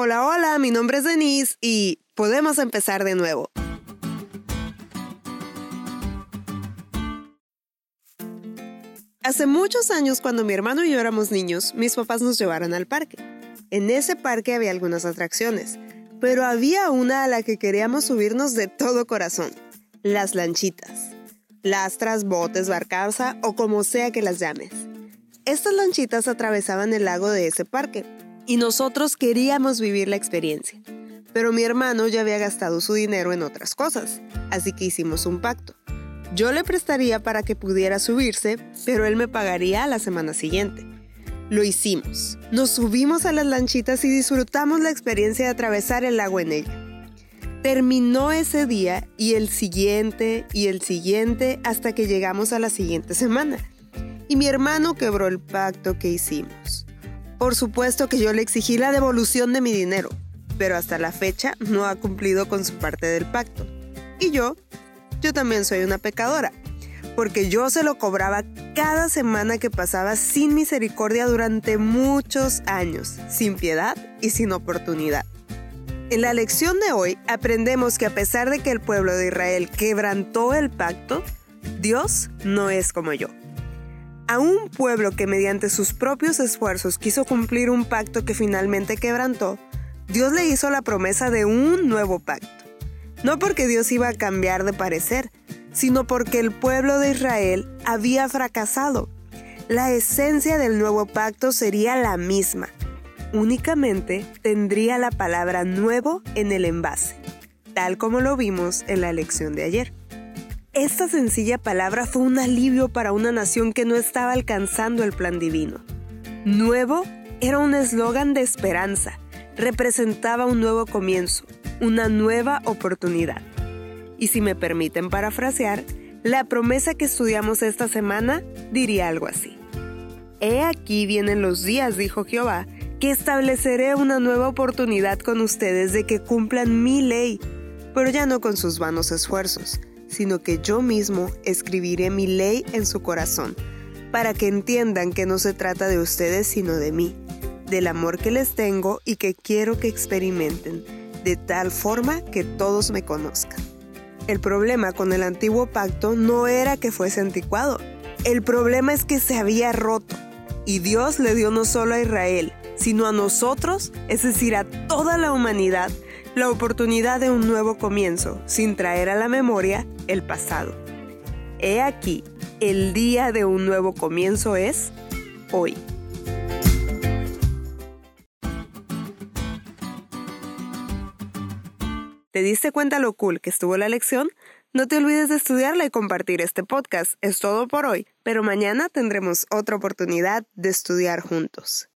Hola, hola, mi nombre es Denise y podemos empezar de nuevo. Hace muchos años, cuando mi hermano y yo éramos niños, mis papás nos llevaron al parque. En ese parque había algunas atracciones, pero había una a la que queríamos subirnos de todo corazón, las lanchitas. Lastras, botes, barcaza o como sea que las llames. Estas lanchitas atravesaban el lago de ese parque y nosotros queríamos vivir la experiencia. Pero mi hermano ya había gastado su dinero en otras cosas, así que hicimos un pacto. Yo le prestaría para que pudiera subirse, pero él me pagaría la semana siguiente. Lo hicimos. Nos subimos a las lanchitas y disfrutamos la experiencia de atravesar el lago en ella. Terminó ese día y el siguiente y el siguiente hasta que llegamos a la siguiente semana. Y mi hermano quebró el pacto que hicimos. Por supuesto que yo le exigí la devolución de mi dinero, pero hasta la fecha no ha cumplido con su parte del pacto. Y yo, yo también soy una pecadora, porque yo se lo cobraba cada semana que pasaba sin misericordia durante muchos años, sin piedad y sin oportunidad. En la lección de hoy aprendemos que a pesar de que el pueblo de Israel quebrantó el pacto, Dios no es como yo a un pueblo que mediante sus propios esfuerzos quiso cumplir un pacto que finalmente quebrantó, Dios le hizo la promesa de un nuevo pacto. No porque Dios iba a cambiar de parecer, sino porque el pueblo de Israel había fracasado. La esencia del nuevo pacto sería la misma, únicamente tendría la palabra nuevo en el envase, tal como lo vimos en la lección de ayer. Esta sencilla palabra fue un alivio para una nación que no estaba alcanzando el plan divino. Nuevo era un eslogan de esperanza, representaba un nuevo comienzo, una nueva oportunidad. Y si me permiten parafrasear, la promesa que estudiamos esta semana diría algo así. He aquí vienen los días, dijo Jehová, que estableceré una nueva oportunidad con ustedes de que cumplan mi ley, pero ya no con sus vanos esfuerzos, sino que yo mismo escribiré mi ley en su corazón, para que entiendan que no se trata de ustedes sino de mí, del amor que les tengo y que quiero que experimenten, de tal forma que todos me conozcan. El problema con el antiguo pacto no era que fuese anticuado, el problema es que se había roto, y Dios le dio no solo a Israel, sino a nosotros, es decir, a toda la humanidad, la oportunidad de un nuevo comienzo, sin traer a la memoria el pasado. He aquí, el día de un nuevo comienzo es hoy. ¿Te diste cuenta lo cool que estuvo la lección? No te olvides de estudiarla y compartir este podcast. Es todo por hoy, pero mañana tendremos otra oportunidad de estudiar juntos.